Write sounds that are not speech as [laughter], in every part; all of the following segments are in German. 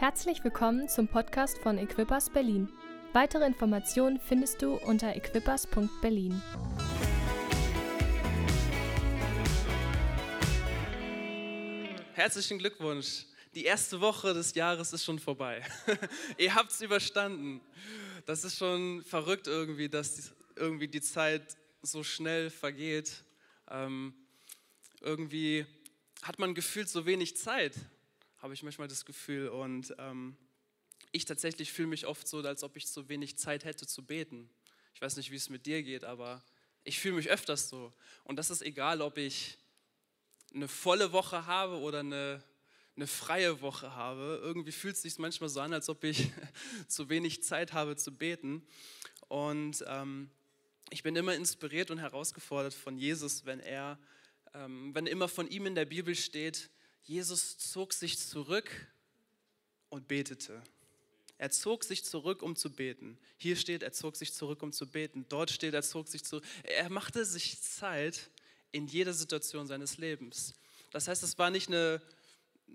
Herzlich willkommen zum Podcast von Equippers Berlin. Weitere Informationen findest du unter equippers.berlin. Herzlichen Glückwunsch. Die erste Woche des Jahres ist schon vorbei. [laughs] Ihr habt es überstanden. Das ist schon verrückt irgendwie, dass irgendwie die Zeit so schnell vergeht. Ähm, irgendwie hat man gefühlt so wenig Zeit habe ich manchmal das Gefühl. Und ähm, ich tatsächlich fühle mich oft so, als ob ich zu wenig Zeit hätte zu beten. Ich weiß nicht, wie es mit dir geht, aber ich fühle mich öfters so. Und das ist egal, ob ich eine volle Woche habe oder eine, eine freie Woche habe. Irgendwie fühlt es sich manchmal so an, als ob ich [laughs] zu wenig Zeit habe zu beten. Und ähm, ich bin immer inspiriert und herausgefordert von Jesus, wenn er, ähm, wenn immer von ihm in der Bibel steht, Jesus zog sich zurück und betete. Er zog sich zurück, um zu beten. Hier steht, er zog sich zurück, um zu beten. Dort steht, er zog sich zurück. Er machte sich Zeit in jeder Situation seines Lebens. Das heißt, es war nicht eine,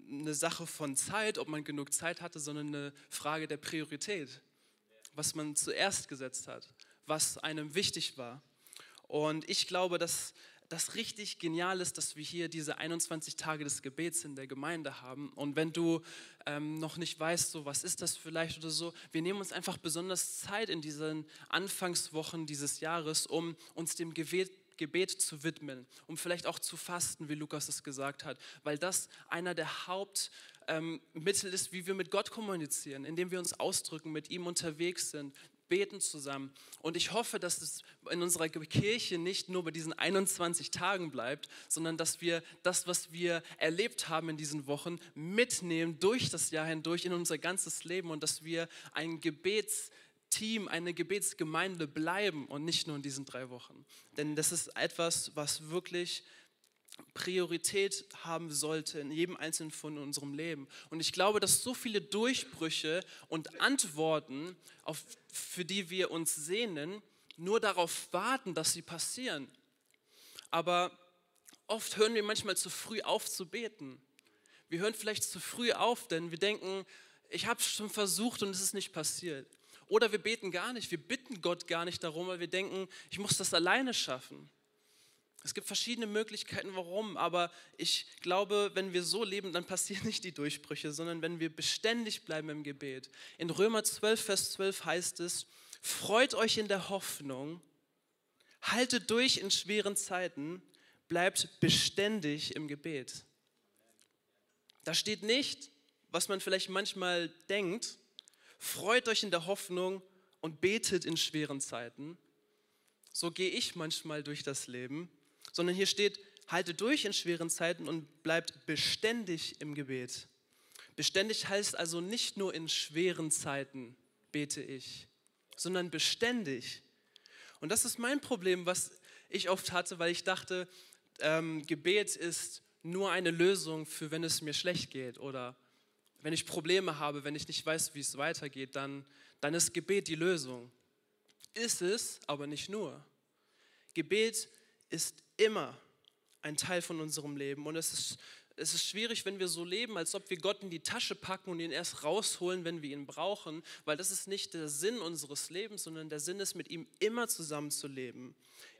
eine Sache von Zeit, ob man genug Zeit hatte, sondern eine Frage der Priorität. Was man zuerst gesetzt hat, was einem wichtig war. Und ich glaube, dass das richtig genial ist, dass wir hier diese 21 Tage des Gebets in der Gemeinde haben. Und wenn du ähm, noch nicht weißt, so was ist das vielleicht oder so, wir nehmen uns einfach besonders Zeit in diesen Anfangswochen dieses Jahres, um uns dem Gebet Gebet zu widmen, um vielleicht auch zu fasten, wie Lukas es gesagt hat, weil das einer der Hauptmittel ähm, ist, wie wir mit Gott kommunizieren, indem wir uns ausdrücken, mit ihm unterwegs sind, beten zusammen. Und ich hoffe, dass es in unserer Kirche nicht nur bei diesen 21 Tagen bleibt, sondern dass wir das, was wir erlebt haben in diesen Wochen, mitnehmen durch das Jahr hindurch in unser ganzes Leben und dass wir ein Gebetsteam, eine Gebetsgemeinde bleiben und nicht nur in diesen drei Wochen. Denn das ist etwas, was wirklich Priorität haben sollte in jedem einzelnen von unserem Leben. Und ich glaube, dass so viele Durchbrüche und Antworten, auf, für die wir uns sehnen, nur darauf warten, dass sie passieren. Aber oft hören wir manchmal zu früh auf zu beten. Wir hören vielleicht zu früh auf, denn wir denken, ich habe es schon versucht und es ist nicht passiert. Oder wir beten gar nicht, wir bitten Gott gar nicht darum, weil wir denken, ich muss das alleine schaffen. Es gibt verschiedene Möglichkeiten, warum, aber ich glaube, wenn wir so leben, dann passieren nicht die Durchbrüche, sondern wenn wir beständig bleiben im Gebet. In Römer 12, Vers 12 heißt es, freut euch in der Hoffnung, haltet durch in schweren Zeiten, bleibt beständig im Gebet. Da steht nicht, was man vielleicht manchmal denkt, freut euch in der Hoffnung und betet in schweren Zeiten. So gehe ich manchmal durch das Leben sondern hier steht, halte durch in schweren Zeiten und bleibt beständig im Gebet. Beständig heißt also nicht nur in schweren Zeiten bete ich, sondern beständig. Und das ist mein Problem, was ich oft hatte, weil ich dachte, ähm, Gebet ist nur eine Lösung für, wenn es mir schlecht geht oder wenn ich Probleme habe, wenn ich nicht weiß, wie es weitergeht, dann, dann ist Gebet die Lösung. Ist es, aber nicht nur. Gebet ist immer ein Teil von unserem Leben. Und es ist es ist schwierig, wenn wir so leben, als ob wir Gott in die Tasche packen und ihn erst rausholen, wenn wir ihn brauchen, weil das ist nicht der Sinn unseres Lebens, sondern der Sinn ist, mit ihm immer zusammenzuleben.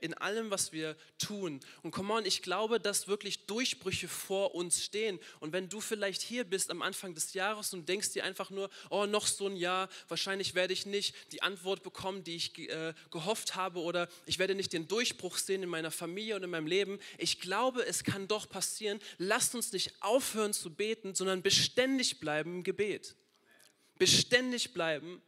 In allem, was wir tun. Und come on, ich glaube, dass wirklich Durchbrüche vor uns stehen. Und wenn du vielleicht hier bist am Anfang des Jahres und denkst dir einfach nur, oh, noch so ein Jahr, wahrscheinlich werde ich nicht die Antwort bekommen, die ich äh, gehofft habe, oder ich werde nicht den Durchbruch sehen in meiner Familie und in meinem Leben. Ich glaube, es kann doch passieren. Lasst uns uns nicht aufhören zu beten, sondern beständig bleiben im Gebet. Beständig bleiben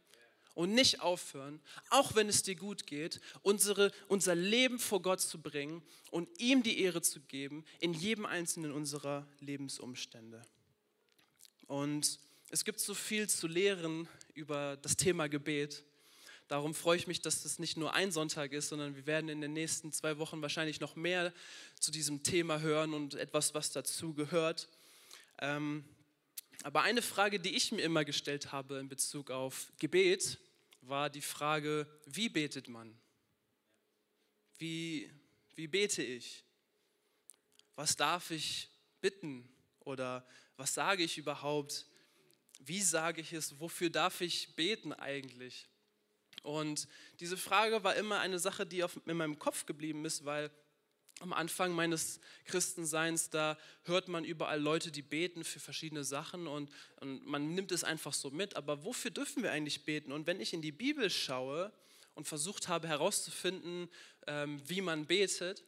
und nicht aufhören, auch wenn es dir gut geht, unsere, unser Leben vor Gott zu bringen und ihm die Ehre zu geben in jedem einzelnen unserer Lebensumstände. Und es gibt so viel zu lehren über das Thema Gebet. Darum freue ich mich, dass das nicht nur ein Sonntag ist, sondern wir werden in den nächsten zwei Wochen wahrscheinlich noch mehr zu diesem Thema hören und etwas, was dazu gehört. Ähm, aber eine Frage, die ich mir immer gestellt habe in Bezug auf Gebet, war die Frage, wie betet man? Wie, wie bete ich? Was darf ich bitten? Oder was sage ich überhaupt? wie sage ich es, wofür darf ich beten eigentlich? Und diese Frage war immer eine Sache, die in meinem Kopf geblieben ist, weil am Anfang meines Christenseins, da hört man überall Leute, die beten für verschiedene Sachen und, und, man nimmt es einfach so mit. Aber wofür dürfen wir eigentlich beten? Und wenn ich in die Bibel schaue und versucht habe herauszufinden, ähm, wie man betet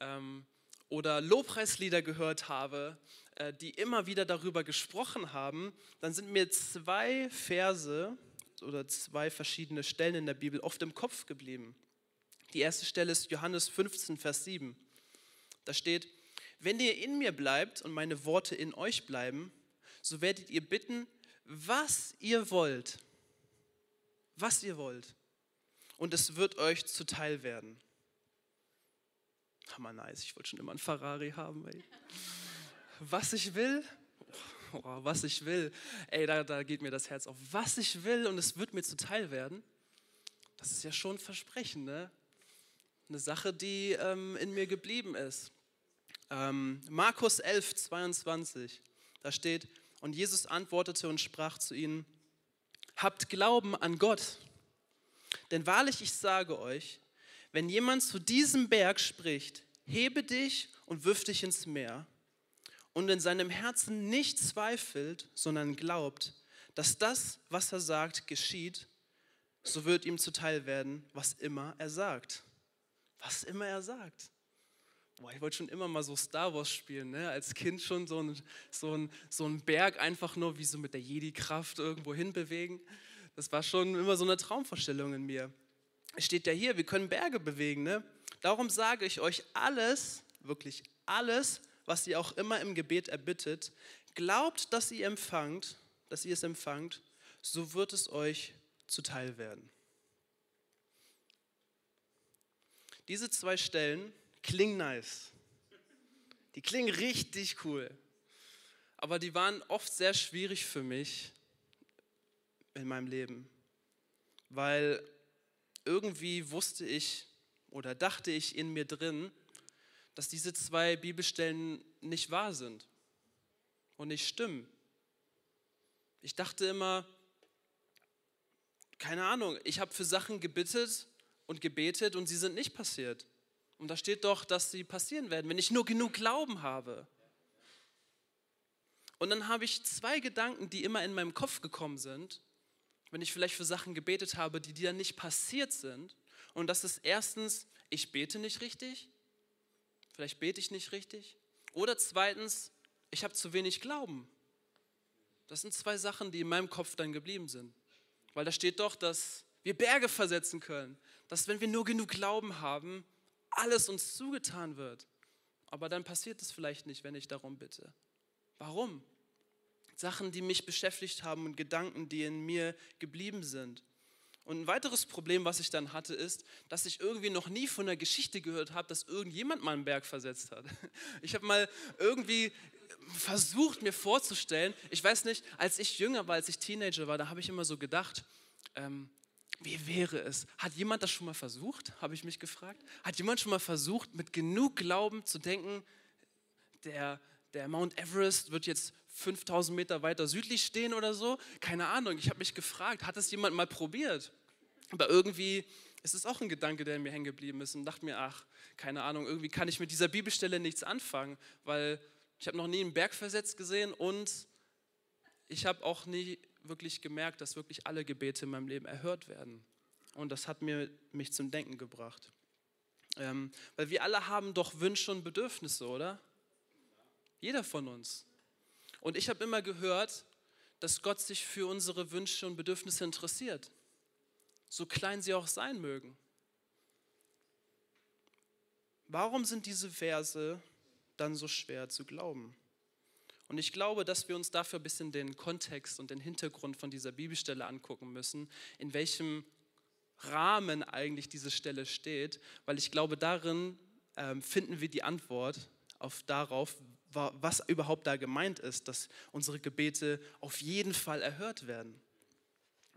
ähm, oder Lobpreislieder gehört habe, äh, die immer wieder darüber gesprochen haben, dann sind mir zwei Verse oder zwei verschiedene Stellen in der Bibel oft im Kopf geblieben. Die erste Stelle ist Johannes 15, Vers 7. Da steht, wenn ihr in mir bleibt und meine Worte in euch bleiben, so werdet ihr bitten, was ihr wollt. Was ihr wollt. Und es wird euch zuteil werden. Hammer nice, ich wollte schon immer einen Ferrari haben. Ey. Was ich will, oh, was ich will, ey, da, da geht mir das Herz auf. Was ich will und es wird mir zuteil werden, das ist ja schon ein Versprechen, ne? Eine Sache, die ähm, in mir geblieben ist. Ähm, Markus 11, 22, da steht, und Jesus antwortete und sprach zu ihnen, habt Glauben an Gott. Denn wahrlich, ich sage euch, wenn jemand zu diesem Berg spricht, hebe dich und wirf dich ins Meer, und in seinem Herzen nicht zweifelt, sondern glaubt, dass das, was er sagt, geschieht, so wird ihm zuteil werden, was immer er sagt. Was immer er sagt. Boah, ich wollte schon immer mal so Star Wars spielen, ne? als Kind schon so ein, so, so ein Berg einfach nur wie so mit der Jedi-Kraft irgendwo hinbewegen. Das war schon immer so eine Traumvorstellung in mir. Es steht ja hier, wir können Berge bewegen. Ne? Darum sage ich euch alles, wirklich alles, was ihr auch immer im Gebet erbittet, glaubt, dass ihr empfangt, dass ihr es empfangt, so wird es euch zuteil werden. Diese zwei Stellen klingen nice. Die klingen richtig cool. Aber die waren oft sehr schwierig für mich in meinem Leben, weil irgendwie wusste ich oder dachte ich in mir drin, dass diese zwei Bibelstellen nicht wahr sind und nicht stimmen. Ich dachte immer, keine Ahnung, ich habe für Sachen gebittet und gebetet und sie sind nicht passiert. Und da steht doch, dass sie passieren werden, wenn ich nur genug Glauben habe. Und dann habe ich zwei Gedanken, die immer in meinem Kopf gekommen sind, wenn ich vielleicht für Sachen gebetet habe, die dann nicht passiert sind. Und das ist erstens, ich bete nicht richtig Vielleicht bete ich nicht richtig. Oder zweitens, ich habe zu wenig Glauben. Das sind zwei Sachen, die in meinem Kopf dann geblieben sind. Weil da steht doch, dass wir Berge versetzen können. Dass wenn wir nur genug Glauben haben, alles uns zugetan wird. Aber dann passiert es vielleicht nicht, wenn ich darum bitte. Warum? Sachen, die mich beschäftigt haben und Gedanken, die in mir geblieben sind. Und ein weiteres Problem, was ich dann hatte, ist, dass ich irgendwie noch nie von der Geschichte gehört habe, dass irgendjemand mal einen Berg versetzt hat. [laughs] Ich habe mal irgendwie versucht, mir vorzustellen, ich weiß nicht, als ich jünger war, als ich Teenager war, da habe ich immer so gedacht, ähm, wie wäre es? Hat jemand das schon mal versucht? Habe ich mich gefragt. Hat jemand schon mal versucht, mit genug Glauben zu denken, der, der Mount Everest wird jetzt 5000 Meter weiter südlich stehen oder so? Keine Ahnung. Ich habe mich gefragt, hat es jemand mal probiert? Aber irgendwie ist es auch ein Gedanke, der in mir hängen geblieben ist und dachte mir, ach, keine Ahnung, irgendwie kann ich mit dieser Bibelstelle nichts anfangen, weil ich habe noch nie einen Berg versetzt gesehen und ich habe auch nie wirklich gemerkt, dass wirklich alle Gebete in meinem Leben erhört werden. Und das hat mir, mich zum Denken gebracht. Ähm, weil wir alle haben doch Wünsche und Bedürfnisse, oder? Jeder von uns. Und ich habe immer gehört, dass Gott sich für unsere Wünsche und Bedürfnisse interessiert so klein sie auch sein mögen. Warum sind diese Verse dann so schwer zu glauben? Und ich glaube, dass wir uns dafür ein bisschen den Kontext und den Hintergrund von dieser Bibelstelle angucken müssen, in welchem Rahmen eigentlich diese Stelle steht, weil ich glaube, darin ähm, finden wir die Antwort auf darauf, was überhaupt da gemeint ist, dass unsere Gebete auf jeden Fall erhört werden.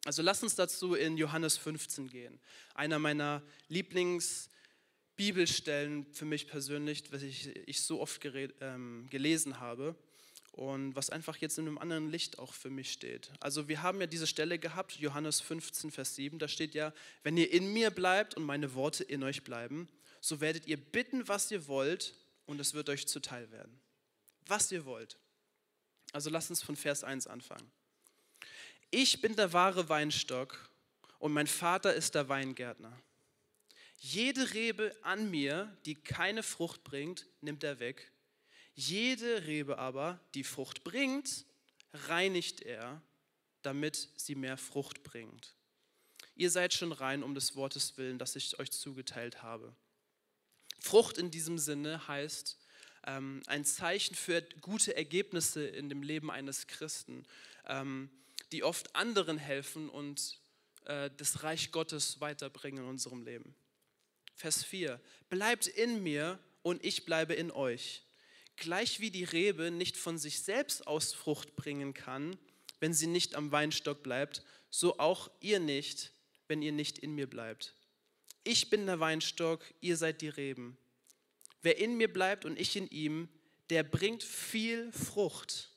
Also lass uns dazu in Johannes 15 gehen. Einer meiner Lieblingsbibelstellen für mich persönlich, was ich, ich so oft gered, ähm, gelesen habe. Und was einfach jetzt in einem anderen Licht auch für mich steht. Also wir haben ja diese Stelle gehabt, Johannes 15, Vers 7, da steht ja, wenn ihr in mir bleibt und meine Worte in euch bleiben, so werdet ihr bitten, was ihr wollt und es wird euch zuteil werden. Was ihr wollt. Also lasst uns von Vers 1 anfangen. Ich bin der wahre Weinstock und mein Vater ist der Weingärtner. Jede Rebe an mir, die keine Frucht bringt, nimmt er weg. Jede Rebe aber, die Frucht bringt, reinigt er, damit sie mehr Frucht bringt. Ihr seid schon rein um des Wortes willen, das ich euch zugeteilt habe. Frucht in diesem Sinne heißt ähm, ein Zeichen für gute Ergebnisse in dem Leben eines Christen, ähm, die oft anderen helfen und äh, das Reich Gottes weiterbringen in unserem Leben. Vers 4. Bleibt in mir und ich bleibe in euch. Gleich wie die Rebe nicht von sich selbst aus Frucht bringen kann, wenn sie nicht am Weinstock bleibt, so auch ihr nicht, wenn ihr nicht in mir bleibt. Ich bin der Weinstock, ihr seid die Reben. Wer in mir bleibt und ich in ihm, der bringt viel Frucht,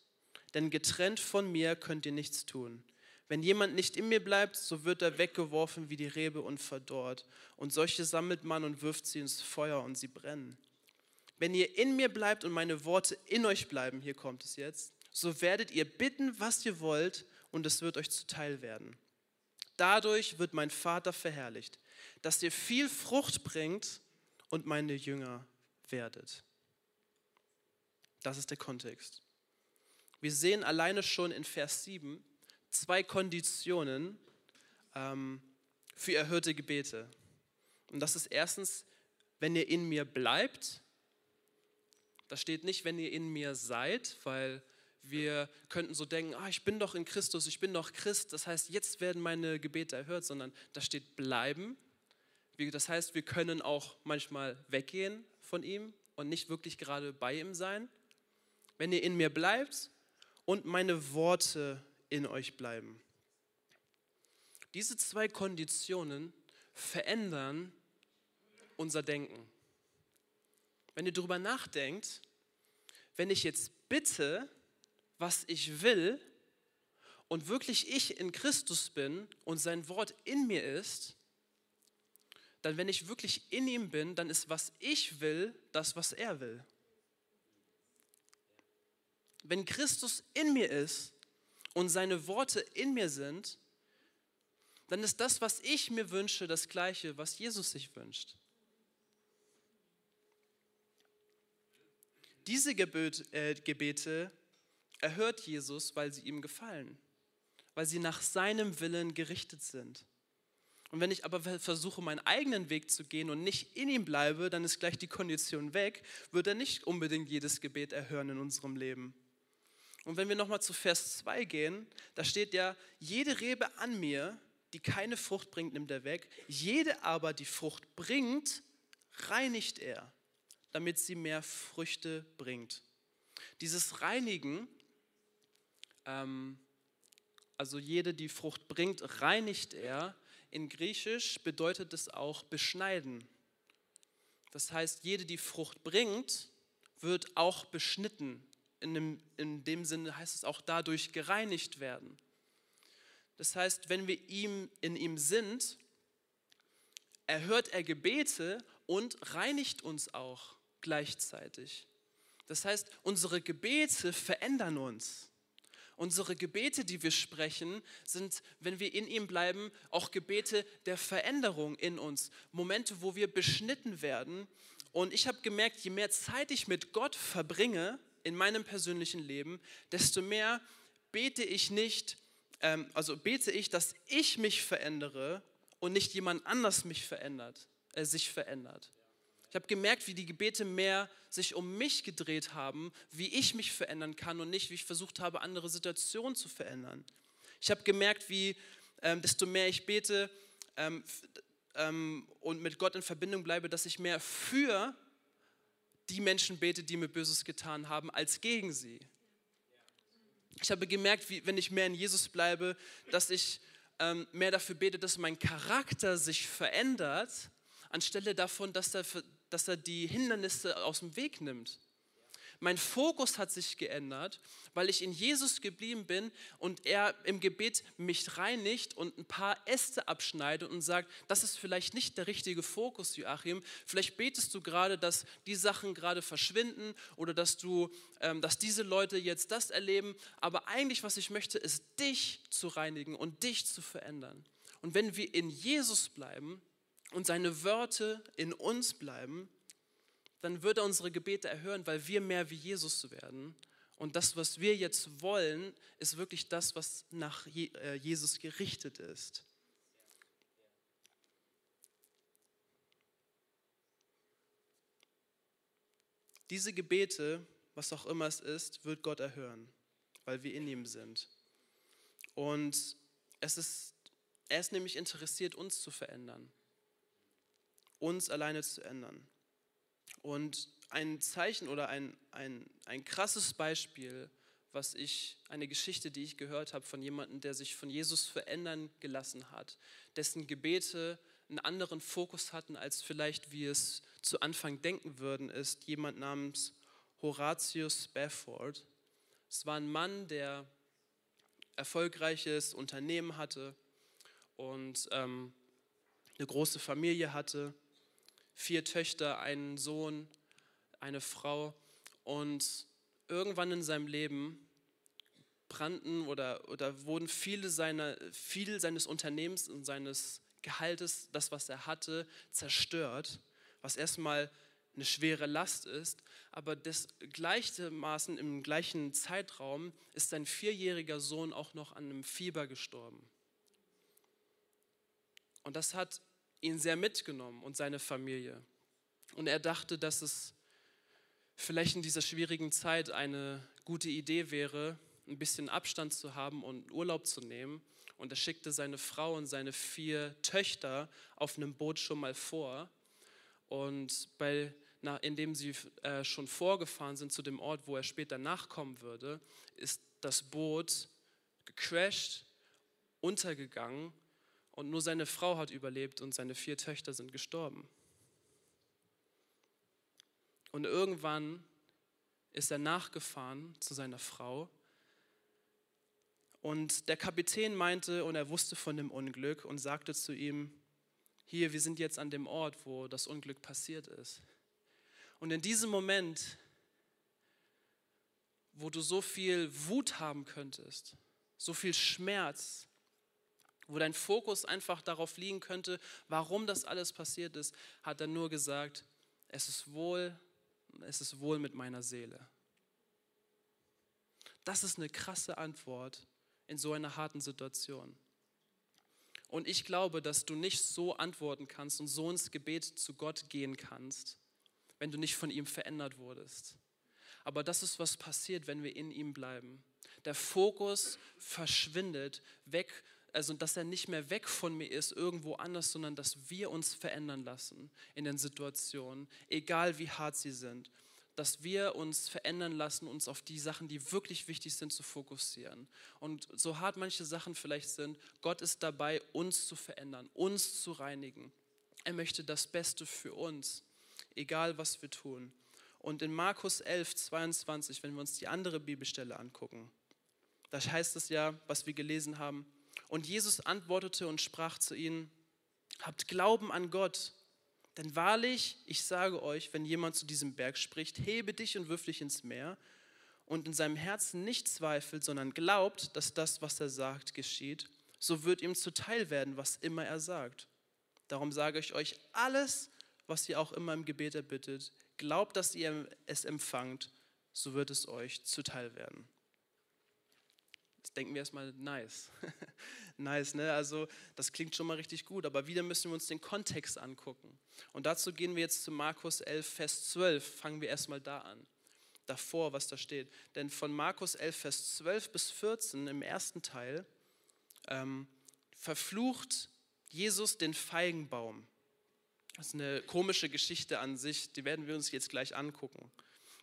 denn getrennt von mir könnt ihr nichts tun. Wenn jemand nicht in mir bleibt, so wird er weggeworfen wie die Rebe und verdorrt. Und solche sammelt man und wirft sie ins Feuer und sie brennen. Wenn ihr in mir bleibt und meine Worte in euch bleiben, hier kommt es jetzt, so werdet ihr bitten, was ihr wollt, und es wird euch zuteil werden. Dadurch wird mein Vater verherrlicht, dass ihr viel Frucht bringt und meine Jünger werdet. Das ist der Kontext. Wir sehen alleine schon in Vers 7, zwei Konditionen ähm, für erhörte Gebete. Und das ist erstens, wenn ihr in mir bleibt. Da steht nicht, wenn ihr in mir seid, weil wir könnten so denken, ah, ich bin doch in Christus, ich bin doch Christ, das heißt, jetzt werden meine Gebete erhört, sondern da steht bleiben. Das heißt, wir können auch manchmal weggehen von ihm und nicht wirklich gerade bei ihm sein. Wenn ihr in mir bleibt und meine Worte in euch bleiben. Diese zwei Konditionen verändern unser Denken. Wenn ihr darüber nachdenkt, wenn ich jetzt bitte, was ich will, und wirklich ich in Christus bin und sein Wort in mir ist, dann wenn ich wirklich in ihm bin, dann ist, was ich will, das, was er will. Wenn Christus in mir ist, und seine Worte in mir sind, dann ist das, was ich mir wünsche, das gleiche, was Jesus sich wünscht. Diese äh, Gebete erhört Jesus, weil sie ihm gefallen, weil sie nach seinem Willen gerichtet sind. Und wenn ich aber versuche, meinen eigenen Weg zu gehen und nicht in ihm bleibe, dann ist gleich die Kondition weg, wird er nicht unbedingt jedes Gebet erhören in unserem Leben. Und wenn wir nochmal zu Vers 2 gehen, da steht ja, jede Rebe an mir, die keine Frucht bringt, nimmt er weg. Jede aber, die Frucht bringt, reinigt er, damit sie mehr Früchte bringt. Dieses Reinigen, ähm, also jede, die Frucht bringt, reinigt er. In Griechisch bedeutet es auch beschneiden. Das heißt, jede, die Frucht bringt, wird auch beschnitten, in dem, in dem Sinne heißt es auch dadurch gereinigt werden. Das heißt, wenn wir ihm, in ihm sind, erhört er Gebete und reinigt uns auch gleichzeitig. Das heißt, unsere Gebete verändern uns. Unsere Gebete, die wir sprechen, sind, wenn wir in ihm bleiben, auch Gebete der Veränderung in uns. Momente, wo wir beschnitten werden. Und ich habe gemerkt, je mehr Zeit ich mit Gott verbringe, in meinem persönlichen Leben, desto mehr bete ich nicht, ähm, also bete ich, dass ich mich verändere und nicht jemand anders mich verändert, äh, sich verändert. Ich habe gemerkt, wie die Gebete mehr sich um mich gedreht haben, wie ich mich verändern kann und nicht, wie ich versucht habe, andere Situationen zu verändern. Ich habe gemerkt, wie ähm, desto mehr ich bete ähm, ähm, und mit Gott in Verbindung bleibe, dass ich mehr für die Menschen bete, die mir Böses getan haben, als gegen sie. Ich habe gemerkt, wie, wenn ich mehr in Jesus bleibe, dass ich ähm, mehr dafür bete, dass mein Charakter sich verändert, anstelle davon, dass er, dass er die Hindernisse aus dem Weg nimmt. Mein Fokus hat sich geändert, weil ich in Jesus geblieben bin und er im Gebet mich reinigt und ein paar Äste abschneidet und sagt, das ist vielleicht nicht der richtige Fokus, Joachim. Vielleicht betest du gerade, dass die Sachen gerade verschwinden oder dass du, ähm, dass diese Leute jetzt das erleben. Aber eigentlich, was ich möchte, ist dich zu reinigen und dich zu verändern. Und wenn wir in Jesus bleiben und seine Wörter in uns bleiben, dann wird er unsere Gebete erhören, weil wir mehr wie Jesus werden. Und das, was wir jetzt wollen, ist wirklich das, was nach äh, Jesus gerichtet ist. Diese Gebete, was auch immer es ist, wird Gott erhören, weil wir in ihm sind. Und es ist, er ist nämlich interessiert, uns zu verändern, uns alleine zu ändern. Und ein Zeichen oder ein, ein, ein krasses Beispiel, was ich, eine Geschichte, die ich gehört habe von jemandem, der sich von Jesus verändern gelassen hat, dessen Gebete einen anderen Fokus hatten, als vielleicht wir es zu Anfang denken würden, ist jemand namens Horatius Spafford. Es war ein Mann, der erfolgreiches Unternehmen hatte und ähm, eine große Familie hatte vier Töchter, einen Sohn, eine Frau. Und irgendwann in seinem Leben brannten oder, oder wurden viele seiner, viel seines Unternehmens und seines Gehaltes, das, was er hatte, zerstört, was erstmal eine schwere Last ist, aber das gleichermaßen im gleichen Zeitraum ist sein vierjähriger Sohn auch noch an einem Fieber gestorben. Und das hat ihn sehr mitgenommen und seine Familie. Und er dachte, dass es vielleicht in dieser schwierigen Zeit eine gute Idee wäre, ein bisschen Abstand zu haben und Urlaub zu nehmen. Und er schickte seine Frau und seine vier Töchter auf einem Boot schon mal vor. Und bei, na, indem sie äh, schon vorgefahren sind zu dem Ort, wo er später nachkommen würde, ist das Boot gecrashed, untergegangen und nur seine Frau hat überlebt und seine vier Töchter sind gestorben. Und irgendwann ist er nachgefahren zu seiner Frau. Und der Kapitän meinte, und er wusste von dem Unglück und sagte zu ihm, hier, wir sind jetzt an dem Ort, wo das Unglück passiert ist. Und in diesem Moment, wo du so viel Wut haben könntest, so viel Schmerz, wo dein Fokus einfach darauf liegen könnte, warum das alles passiert ist, hat er nur gesagt, es ist wohl, es ist wohl mit meiner Seele. Das ist eine krasse Antwort in so einer harten Situation. Und ich glaube, dass du nicht so antworten kannst und so ins Gebet zu Gott gehen kannst, wenn du nicht von ihm verändert wurdest. Aber das ist, was passiert, wenn wir in ihm bleiben. Der Fokus verschwindet weg also dass er nicht mehr weg von mir ist, irgendwo anders, sondern dass wir uns verändern lassen in den Situationen, egal wie hart sie sind. Dass wir uns verändern lassen, uns auf die Sachen, die wirklich wichtig sind, zu fokussieren. Und so hart manche Sachen vielleicht sind, Gott ist dabei, uns zu verändern, uns zu reinigen. Er möchte das Beste für uns, egal was wir tun. Und in Markus 11, 22, wenn wir uns die andere Bibelstelle angucken, da heißt es ja, was wir gelesen haben, und Jesus antwortete und sprach zu ihnen, habt Glauben an Gott, denn wahrlich, ich sage euch, wenn jemand zu diesem Berg spricht, hebe dich und wirf dich ins Meer, und in seinem Herzen nicht zweifelt, sondern glaubt, dass das, was er sagt, geschieht, so wird ihm zuteil werden, was immer er sagt. Darum sage ich euch, alles, was ihr auch immer im Gebet erbittet, glaubt, dass ihr es empfangt, so wird es euch zuteil werden. Jetzt denken wir erstmal, nice. [laughs] nice, ne? Also, das klingt schon mal richtig gut, aber wieder müssen wir uns den Kontext angucken. Und dazu gehen wir jetzt zu Markus 11, Vers 12. Fangen wir erstmal da an. Davor, was da steht. Denn von Markus 11, Vers 12 bis 14 im ersten Teil ähm, verflucht Jesus den Feigenbaum. Das ist eine komische Geschichte an sich, die werden wir uns jetzt gleich angucken.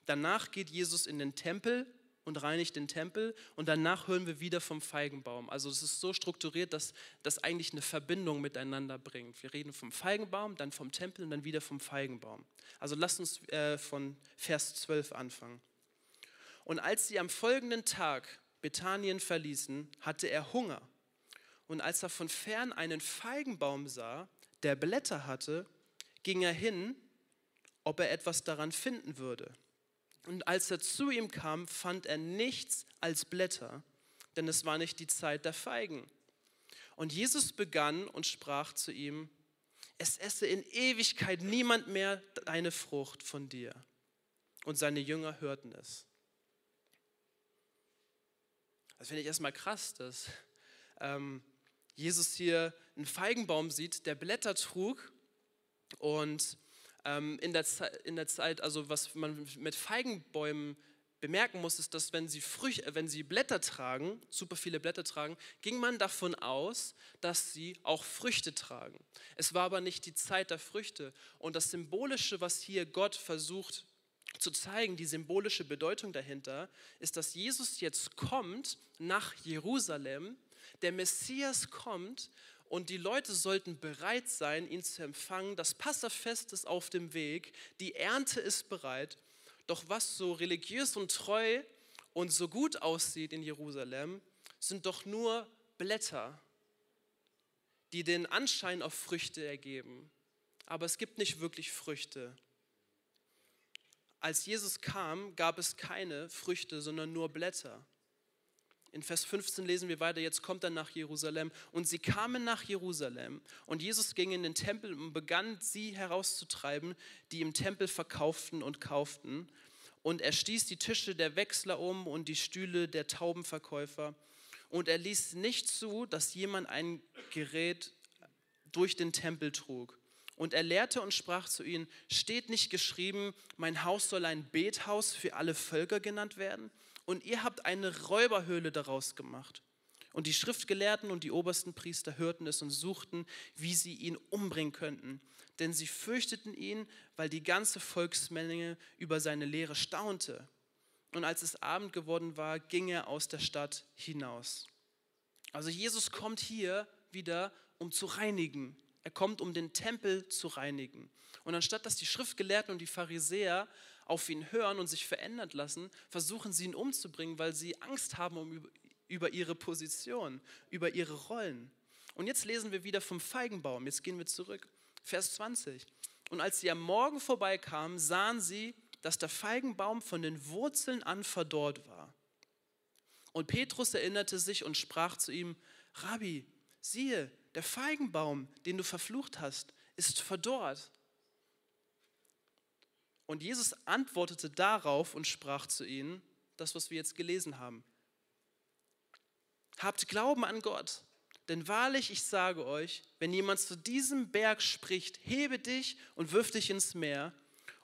Danach geht Jesus in den Tempel und reinigt den Tempel und danach hören wir wieder vom Feigenbaum. Also es ist so strukturiert, dass das eigentlich eine Verbindung miteinander bringt. Wir reden vom Feigenbaum, dann vom Tempel und dann wieder vom Feigenbaum. Also lasst uns äh, von Vers 12 anfangen. Und als sie am folgenden Tag Bethanien verließen, hatte er Hunger. Und als er von fern einen Feigenbaum sah, der Blätter hatte, ging er hin, ob er etwas daran finden würde. Und als er zu ihm kam, fand er nichts als Blätter, denn es war nicht die Zeit der Feigen. Und Jesus begann und sprach zu ihm, es esse in Ewigkeit niemand mehr deine Frucht von dir. Und seine Jünger hörten es. Das finde ich erstmal krass, dass ähm, Jesus hier einen Feigenbaum sieht, der Blätter trug und in, der in der Zeit, also was man mit Feigenbäumen bemerken muss, ist, dass wenn sie, Früch wenn sie Blätter tragen, super viele Blätter tragen, ging man davon aus, dass sie auch Früchte tragen. Es war aber nicht die Zeit der Früchte. Und das Symbolische, was hier Gott versucht zu zeigen, die symbolische Bedeutung dahinter, ist, dass Jesus jetzt kommt nach Jerusalem, der Messias kommt und die Leute sollten bereit sein, ihn zu empfangen. Das Passafest ist auf dem Weg, die Ernte ist bereit. Doch was so religiös und treu und so gut aussieht in Jerusalem, sind doch nur Blätter, die den Anschein auf Früchte ergeben. Aber es gibt nicht wirklich Früchte. Als Jesus kam, gab es keine Früchte, sondern nur Blätter. In Vers 15 lesen wir weiter, jetzt kommt er nach Jerusalem. Und sie kamen nach Jerusalem und Jesus ging in den Tempel und begann sie herauszutreiben, die im Tempel verkauften und kauften. Und er stieß die Tische der Wechsler um und die Stühle der Taubenverkäufer. Und er ließ nicht zu, dass jemand ein Gerät durch den Tempel trug. Und er lehrte und sprach zu ihnen, steht nicht geschrieben, mein Haus soll ein Bethaus für alle Völker genannt werden? Und ihr habt eine Räuberhöhle daraus gemacht. Und die Schriftgelehrten und die obersten Priester hörten es und suchten, wie sie ihn umbringen könnten. Denn sie fürchteten ihn, weil die ganze Volksmenge über seine Lehre staunte. Und als es Abend geworden war, ging er aus der Stadt hinaus. Also Jesus kommt hier wieder, um zu reinigen. Er kommt, um den Tempel zu reinigen. Und anstatt dass die Schriftgelehrten und die Pharisäer auf ihn hören und sich verändern lassen, versuchen sie ihn umzubringen, weil sie Angst haben um, über ihre Position, über ihre Rollen. Und jetzt lesen wir wieder vom Feigenbaum. Jetzt gehen wir zurück. Vers 20. Und als sie am Morgen vorbeikamen, sahen sie, dass der Feigenbaum von den Wurzeln an verdorrt war. Und Petrus erinnerte sich und sprach zu ihm, Rabbi, siehe, der Feigenbaum, den du verflucht hast, ist verdorrt. Und Jesus antwortete darauf und sprach zu ihnen, das, was wir jetzt gelesen haben. Habt Glauben an Gott, denn wahrlich, ich sage euch, wenn jemand zu diesem Berg spricht, hebe dich und wirf dich ins Meer,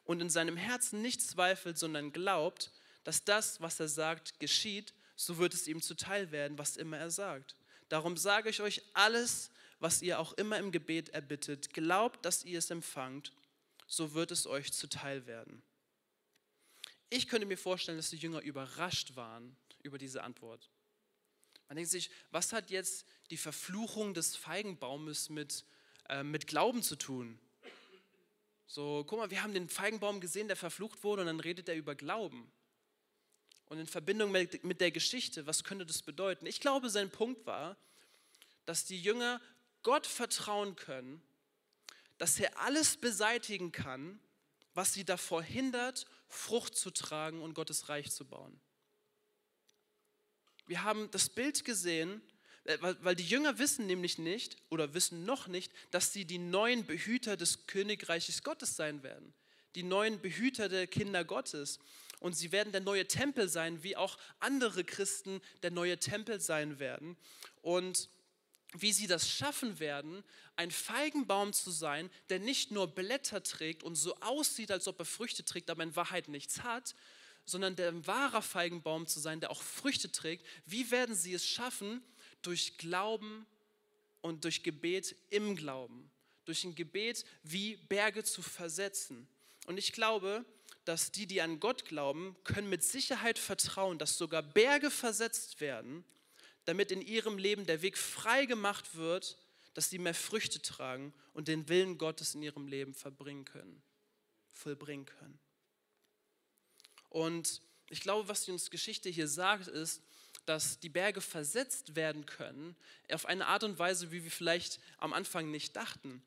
und in seinem Herzen nicht zweifelt, sondern glaubt, dass das, was er sagt, geschieht, so wird es ihm zuteil werden, was immer er sagt. Darum sage ich euch alles, was ihr auch immer im Gebet erbittet, glaubt, dass ihr es empfangt so wird es euch zuteil werden. Ich könnte mir vorstellen, dass die Jünger überrascht waren über diese Antwort. Man denkt sich, was hat jetzt die Verfluchung des Feigenbaumes mit, äh, mit Glauben zu tun? So, guck mal, wir haben den Feigenbaum gesehen, der verflucht wurde, und dann redet er über Glauben. Und in Verbindung mit, mit der Geschichte, was könnte das bedeuten? Ich glaube, sein Punkt war, dass die Jünger Gott vertrauen können dass er alles beseitigen kann, was sie davor hindert, Frucht zu tragen und Gottes Reich zu bauen. Wir haben das Bild gesehen, äh, weil die Jünger wissen nämlich nicht oder wissen noch nicht, dass sie die neuen Behüter des Königreiches Gottes sein werden. Die neuen Behüter der Kinder Gottes. Und sie werden der neue Tempel sein, wie auch andere Christen der neue Tempel sein werden. Und wie sie das schaffen werden, ein Feigenbaum zu sein, der nicht nur Blätter trägt und so aussieht, als ob er Früchte trägt, aber in Wahrheit nichts hat, sondern der ein wahrer Feigenbaum zu sein, der auch Früchte trägt. Wie werden sie es schaffen? Durch Glauben und durch Gebet im Glauben. Durch ein Gebet, wie Berge zu versetzen. Und ich glaube, dass die, die an Gott glauben, können mit Sicherheit vertrauen, dass sogar Berge versetzt werden, damit in ihrem Leben der Weg frei gemacht wird, dass sie mehr Früchte tragen und den Willen Gottes in ihrem Leben verbringen können, vollbringen können. Und Ich glaube, was die uns Geschichte hier sagt, ist, dass die Berge versetzt werden können auf eine Art und Weise, wie wir vielleicht am Anfang nicht dachten.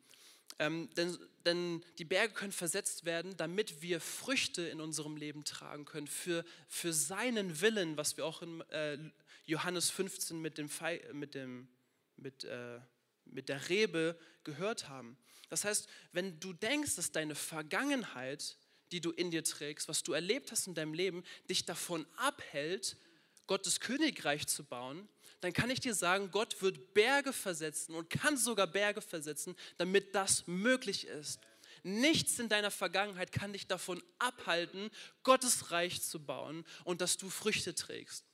Ähm, denn, denn, die Berge können versetzt werden, damit wir Früchte in unserem Leben tragen können, für, für seinen Willen, was wir auch in äh, Johannes 15 mit, dem, mit, dem, mit, äh, mit der Rebe gehört haben. Das heißt, wenn du denkst, dass deine Vergangenheit, die du in dir trägst, was du erlebt hast in deinem Leben, dich davon abhält, Gottes Königreich zu bauen, dann kann ich dir sagen, Gott wird Berge versetzen und kann sogar Berge versetzen, damit das möglich ist. Nichts in deiner Vergangenheit kann dich davon abhalten, Gottes Reich zu bauen und dass du Früchte trägst.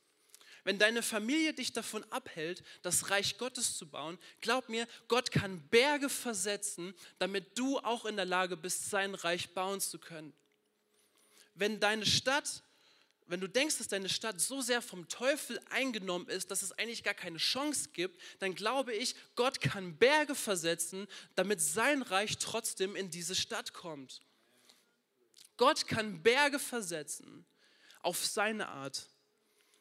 Wenn deine Familie dich davon abhält, das Reich Gottes zu bauen, glaub mir, Gott kann Berge versetzen, damit du auch in der Lage bist, sein Reich bauen zu können. Wenn deine Stadt wenn du denkst, dass deine Stadt so sehr vom Teufel eingenommen ist, dass es eigentlich gar keine Chance gibt, dann glaube ich, Gott kann Berge versetzen, damit sein Reich trotzdem in diese Stadt kommt. Gott kann Berge versetzen auf seine Art,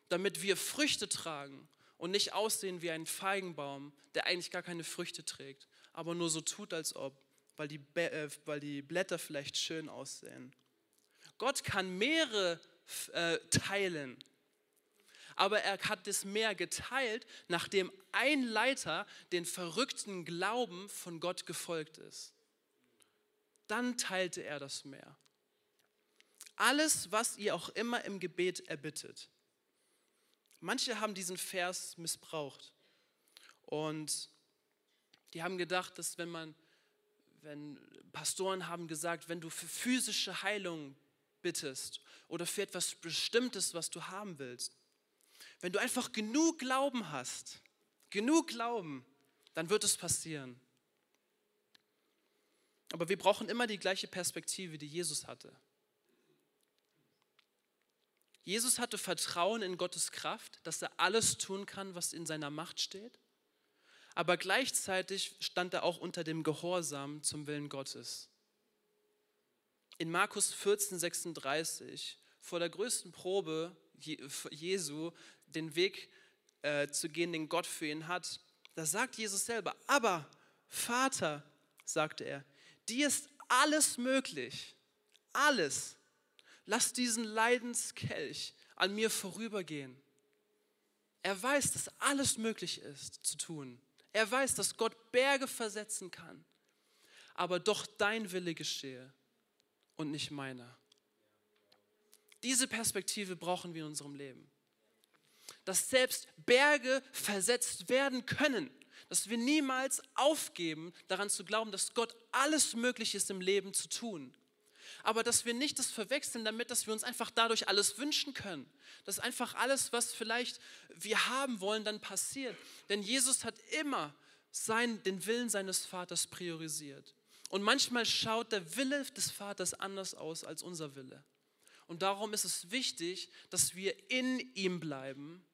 damit wir Früchte tragen und nicht aussehen wie ein Feigenbaum, der eigentlich gar keine Früchte trägt, aber nur so tut, als ob, weil die, äh, weil die Blätter vielleicht schön aussehen. Gott kann mehrere äh, teilen. Aber er hat das Meer geteilt, nachdem ein Leiter den verrückten Glauben von Gott gefolgt ist. Dann teilte er das Meer. Alles, was ihr auch immer im Gebet erbittet. Manche haben diesen Vers missbraucht und die haben gedacht, dass wenn man, wenn Pastoren haben gesagt, wenn du für physische Heilung bittest oder für etwas Bestimmtes, was du haben willst. Wenn du einfach genug Glauben hast, genug Glauben, dann wird es passieren. Aber wir brauchen immer die gleiche Perspektive, die Jesus hatte. Jesus hatte Vertrauen in Gottes Kraft, dass er alles tun kann, was in seiner Macht steht. Aber gleichzeitig stand er auch unter dem Gehorsam zum Willen Gottes in Markus 14, 36 vor der größten Probe Jesu den Weg äh, zu gehen, den Gott für ihn hat, da sagt Jesus selber, aber Vater, sagte er, dir ist alles möglich, alles. Lass diesen Leidenskelch an mir vorübergehen. Er weiß, dass alles möglich ist zu tun. Er weiß, dass Gott Berge versetzen kann. Aber doch dein Wille geschehe und nicht meiner. Diese Perspektive brauchen wir in unserem Leben. Dass selbst Berge versetzt werden können. Dass wir niemals aufgeben, daran zu glauben, dass Gott alles möglich ist im Leben zu tun. Aber dass wir nicht das verwechseln damit, dass wir uns einfach dadurch alles wünschen können. Dass einfach alles, was vielleicht wir haben wollen, dann passiert. Denn Jesus hat immer sein, den Willen seines Vaters priorisiert. Und manchmal schaut der Wille des Vaters anders aus als unser Wille. Und darum ist es wichtig, dass wir in ihm bleiben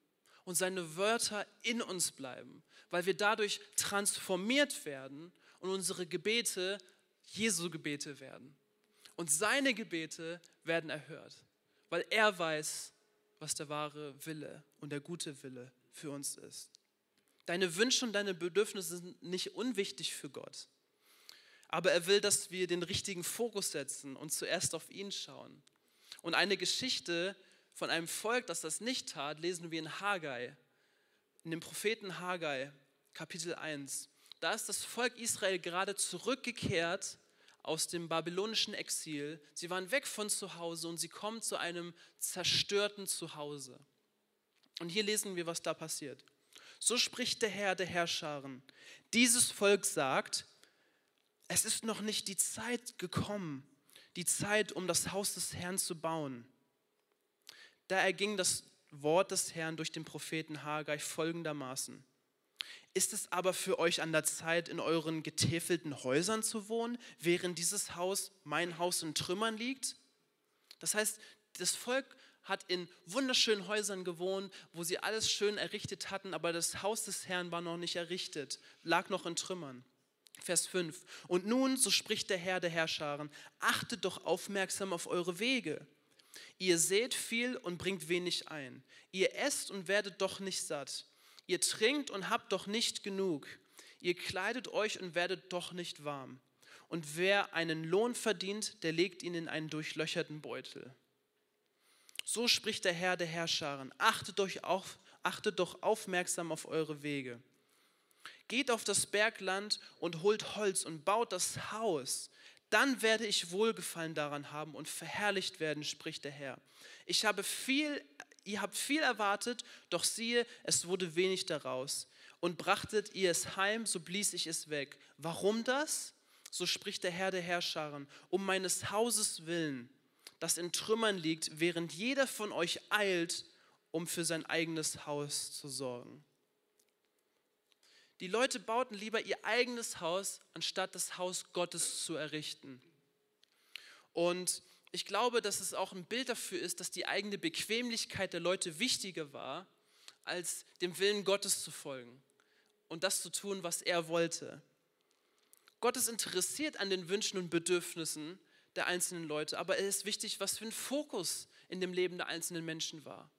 und seine Wörter in uns bleiben, weil wir dadurch transformiert werden und unsere Gebete Jesu Gebete werden. Und seine Gebete werden erhört, weil er weiß, was der wahre Wille und der gute Wille für uns ist. Deine Wünsche und deine Bedürfnisse sind nicht unwichtig für Gott. Aber er will, dass wir den richtigen Fokus setzen und zuerst auf ihn schauen. Und eine Geschichte von einem Volk, das das nicht tat, lesen wir in Haggai, in dem Propheten Haggai, Kapitel 1. Da ist das Volk Israel gerade zurückgekehrt aus dem babylonischen Exil. Sie waren weg von zu Hause und sie kommen zu einem zerstörten Zuhause. Und hier lesen wir, was da passiert. So spricht der Herr der Herrscharen. Dieses Volk sagt, es ist noch nicht die Zeit gekommen, die Zeit, um das Haus des Herrn zu bauen. Da erging das Wort des Herrn durch den Propheten Haggai folgendermaßen. Ist es aber für euch an der Zeit, in euren getäfelten Häusern zu wohnen, während dieses Haus, mein Haus, in Trümmern liegt? Das heißt, das Volk hat in wunderschönen Häusern gewohnt, wo sie alles schön errichtet hatten, aber das Haus des Herrn war noch nicht errichtet, lag noch in Trümmern. Vers 5. Und nun, so spricht der Herr der Herrscharen, achtet doch aufmerksam auf eure Wege. Ihr seht viel und bringt wenig ein. Ihr esst und werdet doch nicht satt. Ihr trinkt und habt doch nicht genug. Ihr kleidet euch und werdet doch nicht warm. Und wer einen Lohn verdient, der legt ihn in einen durchlöcherten Beutel. So spricht der Herr der Herrscharen. Achtet, euch auf, achtet doch aufmerksam auf eure Wege. Geht auf das Bergland und holt Holz und baut das Haus. Dann werde ich Wohlgefallen daran haben und verherrlicht werden, spricht der Herr. Ich habe viel, ihr habt viel erwartet, doch siehe, es wurde wenig daraus. Und brachtet ihr es heim, so blies ich es weg. Warum das? So spricht der Herr der Herrscharen, um meines Hauses willen, das in Trümmern liegt, während jeder von euch eilt, um für sein eigenes Haus zu sorgen. Die Leute bauten lieber ihr eigenes Haus, anstatt das Haus Gottes zu errichten. Und ich glaube, dass es auch ein Bild dafür ist, dass die eigene Bequemlichkeit der Leute wichtiger war, als dem Willen Gottes zu folgen und das zu tun, was er wollte. Gott ist interessiert an den Wünschen und Bedürfnissen der einzelnen Leute, aber es ist wichtig, was für ein Fokus in dem Leben der einzelnen Menschen war.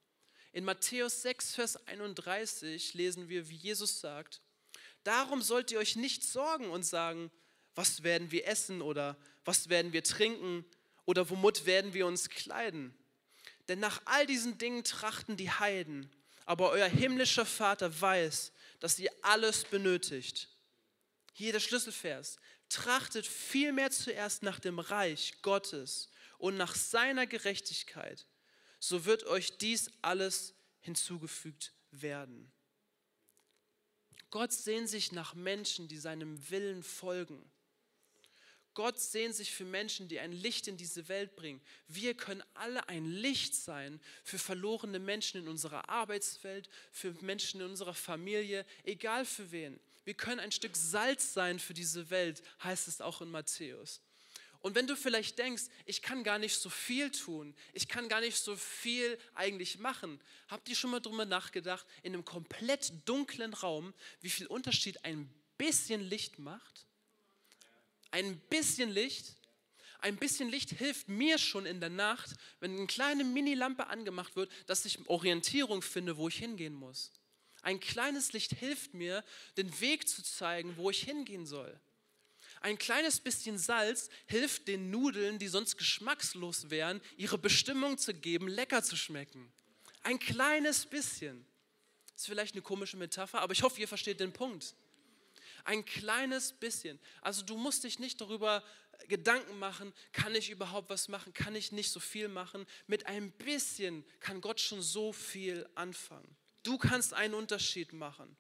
In Matthäus 6, Vers 31 lesen wir, wie Jesus sagt, Darum sollt ihr euch nicht sorgen und sagen, was werden wir essen oder was werden wir trinken oder womit werden wir uns kleiden. Denn nach all diesen Dingen trachten die Heiden, aber euer himmlischer Vater weiß, dass ihr alles benötigt. Hier der Schlüsselvers. Trachtet vielmehr zuerst nach dem Reich Gottes und nach seiner Gerechtigkeit, so wird euch dies alles hinzugefügt werden. Gott sehnt sich nach Menschen, die seinem Willen folgen. Gott sehnt sich für Menschen, die ein Licht in diese Welt bringen. Wir können alle ein Licht sein für verlorene Menschen in unserer Arbeitswelt, für Menschen in unserer Familie, egal für wen. Wir können ein Stück Salz sein für diese Welt, heißt es auch in Matthäus. Und wenn du vielleicht denkst, ich kann gar nicht so viel tun, ich kann gar nicht so viel eigentlich machen, habt ihr schon mal drüber nachgedacht, in einem komplett dunklen Raum, wie viel Unterschied ein bisschen Licht macht? Ein bisschen Licht? Ein bisschen Licht hilft mir schon in der Nacht, wenn eine kleine Mini-Lampe angemacht wird, dass ich Orientierung finde, wo ich hingehen muss. Ein kleines Licht hilft mir, den Weg zu zeigen, wo ich hingehen soll. Ein kleines bisschen Salz hilft den Nudeln, die sonst geschmackslos wären, ihre Bestimmung zu geben, lecker zu schmecken. Ein kleines bisschen. Ist vielleicht eine komische Metapher, aber ich hoffe, ihr versteht den Punkt. Ein kleines bisschen. Also du musst dich nicht darüber Gedanken machen, kann ich überhaupt was machen, kann ich nicht so viel machen. Mit ein bisschen kann Gott schon so viel anfangen. Du kannst einen Unterschied machen.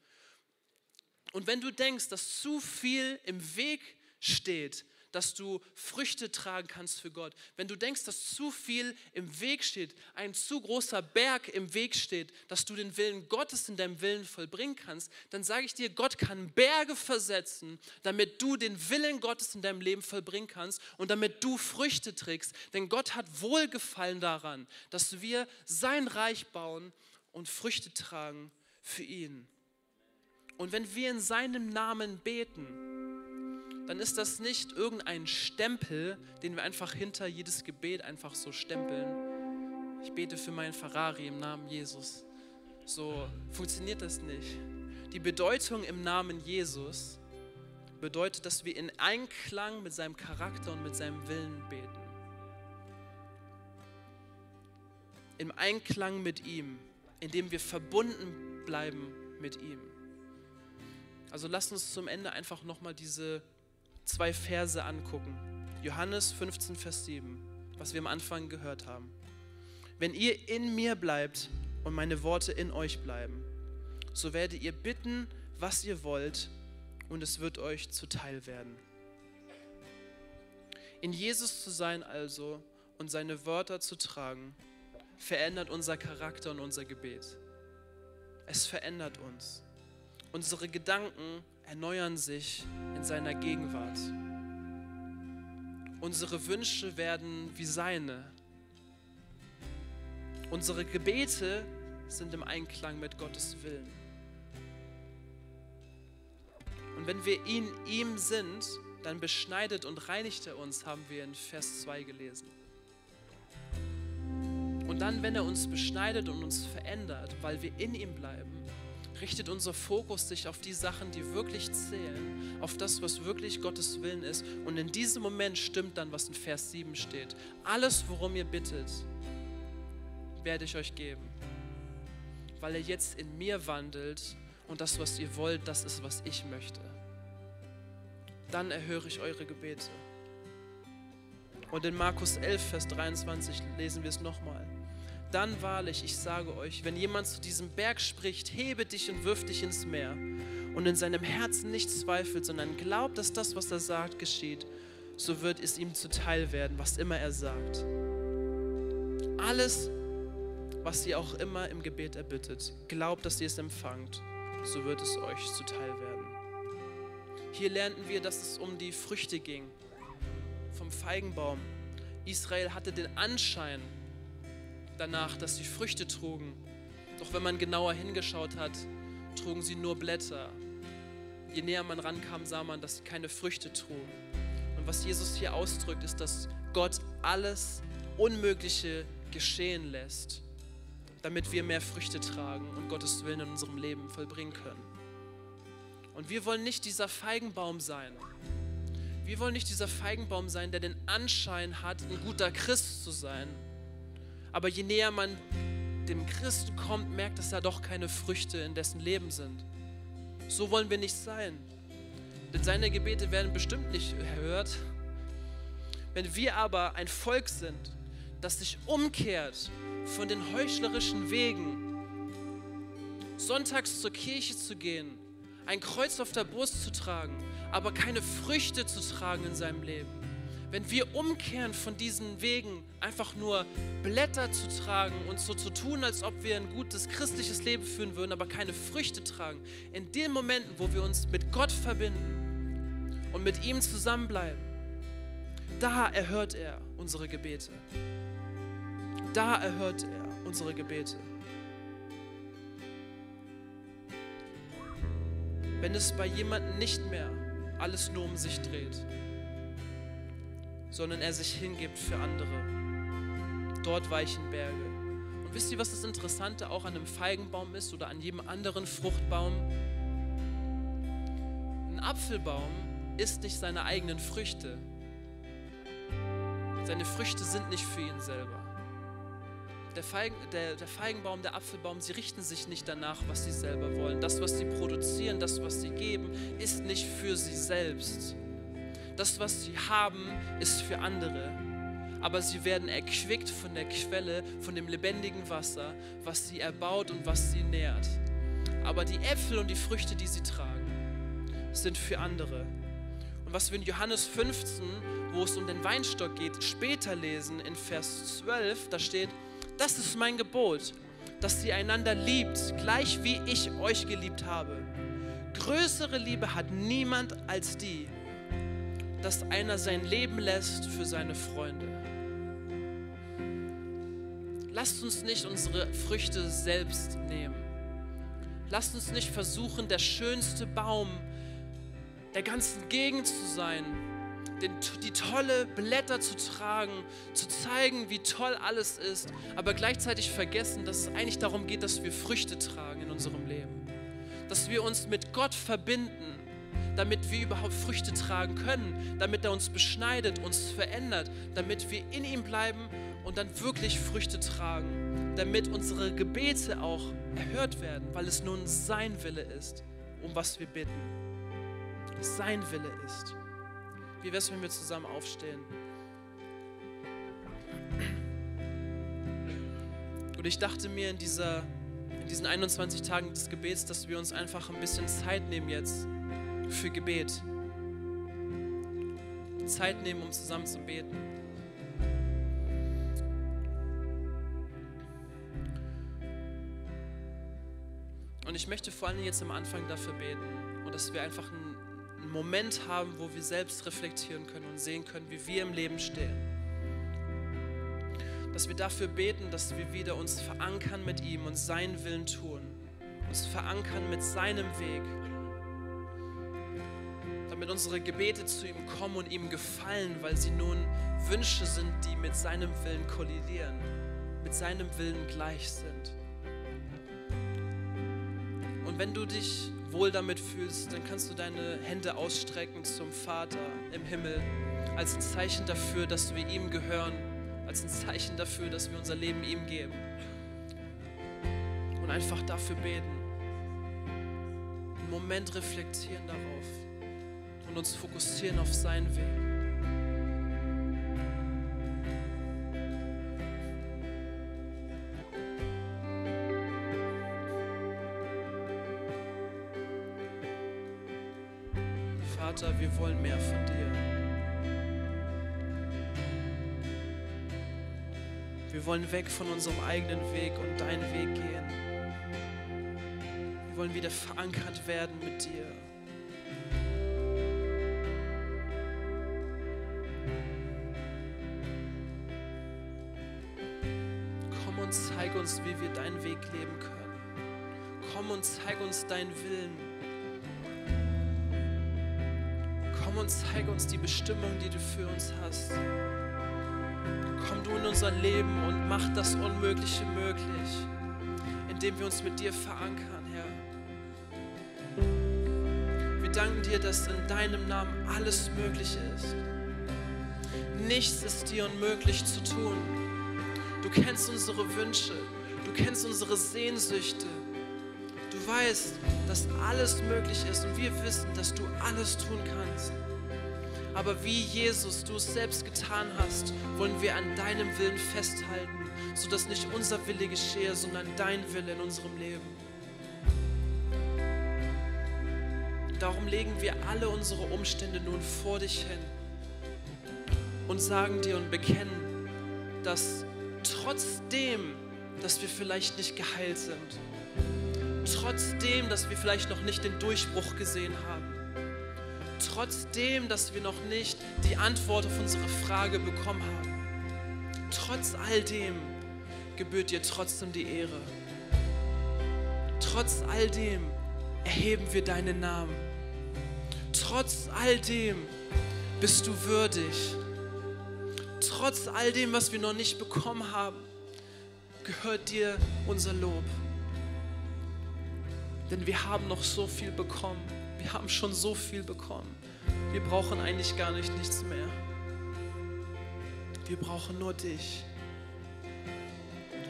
Und wenn du denkst, dass zu viel im Weg steht, dass du Früchte tragen kannst für Gott. Wenn du denkst, dass zu viel im Weg steht, ein zu großer Berg im Weg steht, dass du den Willen Gottes in deinem Willen vollbringen kannst, dann sage ich dir, Gott kann Berge versetzen, damit du den Willen Gottes in deinem Leben vollbringen kannst und damit du Früchte trägst. Denn Gott hat Wohlgefallen daran, dass wir sein Reich bauen und Früchte tragen für ihn. Und wenn wir in seinem Namen beten, dann ist das nicht irgendein Stempel, den wir einfach hinter jedes Gebet einfach so stempeln. Ich bete für meinen Ferrari im Namen Jesus. So funktioniert das nicht. Die Bedeutung im Namen Jesus bedeutet, dass wir in Einklang mit seinem Charakter und mit seinem Willen beten. Im Einklang mit ihm, indem wir verbunden bleiben mit ihm. Also lasst uns zum Ende einfach nochmal diese zwei Verse angucken. Johannes 15, Vers 7, was wir am Anfang gehört haben. Wenn ihr in mir bleibt und meine Worte in euch bleiben, so werdet ihr bitten, was ihr wollt, und es wird euch zuteil werden. In Jesus zu sein also und seine Wörter zu tragen, verändert unser Charakter und unser Gebet. Es verändert uns. Unsere Gedanken erneuern sich in seiner Gegenwart. Unsere Wünsche werden wie seine. Unsere Gebete sind im Einklang mit Gottes Willen. Und wenn wir in ihm sind, dann beschneidet und reinigt er uns, haben wir in Vers 2 gelesen. Und dann, wenn er uns beschneidet und uns verändert, weil wir in ihm bleiben, richtet unser Fokus sich auf die Sachen, die wirklich zählen, auf das, was wirklich Gottes Willen ist. Und in diesem Moment stimmt dann, was in Vers 7 steht. Alles, worum ihr bittet, werde ich euch geben. Weil er jetzt in mir wandelt und das, was ihr wollt, das ist, was ich möchte. Dann erhöre ich eure Gebete. Und in Markus 11, Vers 23 lesen wir es nochmal. Dann wahrlich, ich sage euch, wenn jemand zu diesem Berg spricht, hebe dich und wirf dich ins Meer und in seinem Herzen nicht zweifelt, sondern glaubt, dass das, was er sagt, geschieht, so wird es ihm zuteil werden, was immer er sagt. Alles, was ihr auch immer im Gebet erbittet, glaubt, dass ihr es empfangt, so wird es euch zuteil werden. Hier lernten wir, dass es um die Früchte ging vom Feigenbaum. Israel hatte den Anschein, danach, dass sie Früchte trugen. Doch wenn man genauer hingeschaut hat, trugen sie nur Blätter. Je näher man rankam, sah man, dass sie keine Früchte trugen. Und was Jesus hier ausdrückt, ist, dass Gott alles Unmögliche geschehen lässt, damit wir mehr Früchte tragen und Gottes Willen in unserem Leben vollbringen können. Und wir wollen nicht dieser Feigenbaum sein. Wir wollen nicht dieser Feigenbaum sein, der den Anschein hat, ein guter Christ zu sein, aber je näher man dem Christ kommt, merkt, dass da doch keine Früchte in dessen Leben sind. So wollen wir nicht sein. Denn seine Gebete werden bestimmt nicht erhört. Wenn wir aber ein Volk sind, das sich umkehrt von den heuchlerischen Wegen, sonntags zur Kirche zu gehen, ein Kreuz auf der Brust zu tragen, aber keine Früchte zu tragen in seinem Leben, wenn wir umkehren von diesen Wegen, einfach nur Blätter zu tragen und so zu tun, als ob wir ein gutes christliches Leben führen würden, aber keine Früchte tragen, in den Momenten, wo wir uns mit Gott verbinden und mit ihm zusammenbleiben, da erhört er unsere Gebete. Da erhört er unsere Gebete. Wenn es bei jemandem nicht mehr alles nur um sich dreht, sondern er sich hingibt für andere. Dort weichen Berge. Und wisst ihr, was das Interessante auch an einem Feigenbaum ist oder an jedem anderen Fruchtbaum? Ein Apfelbaum isst nicht seine eigenen Früchte. Seine Früchte sind nicht für ihn selber. Der, Feigen, der, der, Feigenbaum, der Apfelbaum, sie richten sich nicht danach, was sie selber wollen. Das, was sie produzieren, das, was sie geben, ist nicht für sie selbst, das, was sie haben, ist für andere. Aber sie werden erquickt von der Quelle, von dem lebendigen Wasser, was sie erbaut und was sie nährt. Aber die Äpfel und die Früchte, die sie tragen, sind für andere. Und was wir in Johannes 15, wo es um den Weinstock geht, später lesen, in Vers 12, da steht, das ist mein Gebot, dass ihr einander liebt, gleich wie ich euch geliebt habe. Größere Liebe hat niemand als die, dass einer sein Leben lässt für seine Freunde. Lasst uns nicht unsere Früchte selbst nehmen. Lasst uns nicht versuchen, der schönste Baum der ganzen Gegend zu sein, den, die tolle Blätter zu tragen, zu zeigen, wie toll alles ist, aber gleichzeitig vergessen, dass es eigentlich darum geht, dass wir Früchte tragen in unserem Leben, dass wir uns mit Gott verbinden damit wir überhaupt Früchte tragen können, damit er uns beschneidet, uns verändert, damit wir in ihm bleiben und dann wirklich Früchte tragen, damit unsere Gebete auch erhört werden, weil es nun sein Wille ist, um was wir bitten. Sein Wille ist. Wie wäre es, wenn wir zusammen aufstehen? Und ich dachte mir in, dieser, in diesen 21 Tagen des Gebets, dass wir uns einfach ein bisschen Zeit nehmen jetzt für Gebet. Zeit nehmen, um zusammen zu beten. Und ich möchte vor allem jetzt am Anfang dafür beten und dass wir einfach einen, Moment haben, wo wir selbst reflektieren können und sehen können, wie wir im Leben stehen. Dass wir dafür beten, dass wir wieder uns verankern mit ihm und seinen Willen tun, uns verankern mit seinem Weg damit unsere Gebete zu ihm kommen und ihm gefallen, weil sie nun Wünsche sind, die mit seinem Willen kollidieren. mit seinem Willen gleich sind. Und wenn du dich wohl damit fühlst, dann kannst du deine Hände ausstrecken zum Vater im Himmel als ein Zeichen dafür, dass wir ihm gehören, als ein Zeichen dafür, dass wir unser Leben ihm geben. Und einfach dafür beten. Einen Moment reflektieren darauf und uns fokussieren auf seinen Weg. Vater, wir wollen mehr von dir. Wir wollen weg von unserem eigenen Weg und deinen Weg gehen. Wir wollen wieder verankert werden mit dir. Und zeig uns, wie wir deinen Weg leben können. Komm und zeig uns deinen Willen. Komm und zeig uns die Bestimmung, die du für uns hast. Komm du in unser Leben und mach das Unmögliche möglich, indem wir uns mit dir verankern, Herr. Wir danken dir, dass in deinem Namen alles möglich ist. Nichts ist dir unmöglich zu tun. Du kennst unsere Wünsche, du kennst unsere Sehnsüchte. Du weißt, dass alles möglich ist und wir wissen, dass du alles tun kannst. Aber wie Jesus du es selbst getan hast, wollen wir an deinem Willen festhalten, sodass nicht unser Wille geschehe, sondern dein Wille in unserem Leben. Darum legen wir alle unsere Umstände nun vor dich hin und sagen dir und bekennen, dass trotzdem, dass wir vielleicht nicht geheilt sind, trotzdem, dass wir vielleicht noch nicht den Durchbruch gesehen haben, trotzdem, dass wir noch nicht die Antwort auf unsere Frage bekommen haben, trotz all dem gebührt dir trotzdem die Ehre. Trotz all dem erheben wir deinen Namen. Trotz all dem bist du würdig. Trotz all dem, was wir noch nicht bekommen haben, gehört dir unser Lob. Denn wir haben noch so viel bekommen. Wir haben schon so viel bekommen. Wir brauchen eigentlich gar nicht nichts mehr. Wir brauchen nur dich.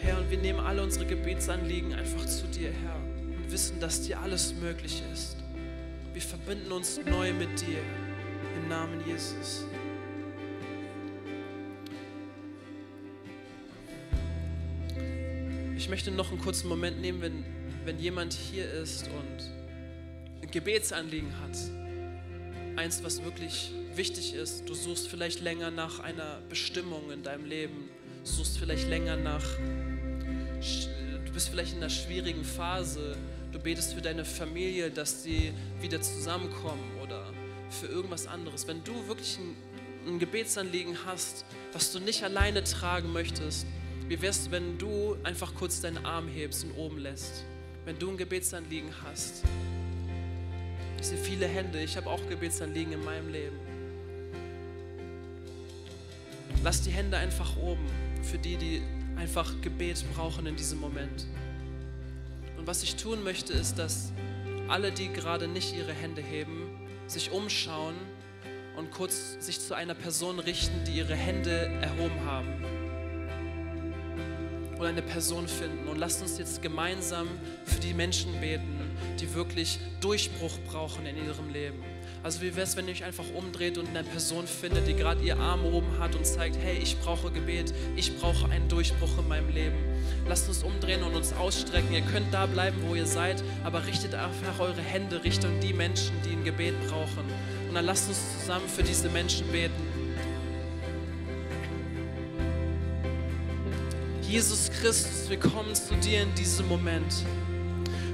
Herr, und wir nehmen alle unsere Gebetsanliegen einfach zu dir, Herr, und wissen, dass dir alles möglich ist. Wir verbinden uns neu mit dir im Namen Jesus. Ich möchte noch einen kurzen Moment nehmen, wenn, wenn jemand hier ist und ein Gebetsanliegen hat, eins, was wirklich wichtig ist, du suchst vielleicht länger nach einer Bestimmung in deinem Leben, du suchst vielleicht länger nach, du bist vielleicht in einer schwierigen Phase, du betest für deine Familie, dass sie wieder zusammenkommen oder für irgendwas anderes. Wenn du wirklich ein, ein Gebetsanliegen hast, was du nicht alleine tragen möchtest, wie wär's, wenn du einfach kurz deinen Arm hebst und oben lässt? Wenn du ein Gebetsanliegen hast, ich sehe viele Hände. Ich habe auch Gebetsanliegen in meinem Leben. Lass die Hände einfach oben für die, die einfach Gebet brauchen in diesem Moment. Und was ich tun möchte, ist, dass alle, die gerade nicht ihre Hände heben, sich umschauen und kurz sich zu einer Person richten, die ihre Hände erhoben haben oder eine Person finden. Und lasst uns jetzt gemeinsam für die Menschen beten, die wirklich Durchbruch brauchen in ihrem Leben. Also wie wäre es, wenn ihr euch einfach umdreht und eine Person findet, die gerade ihr Arm oben hat und zeigt, hey, ich brauche Gebet, ich brauche einen Durchbruch in meinem Leben. Lasst uns umdrehen und uns ausstrecken. Ihr könnt da bleiben, wo ihr seid, aber richtet einfach eure Hände Richtung die Menschen, die ein Gebet brauchen. Und dann lasst uns zusammen für diese Menschen beten. Jesus Christus, wir kommen zu dir in diesem Moment.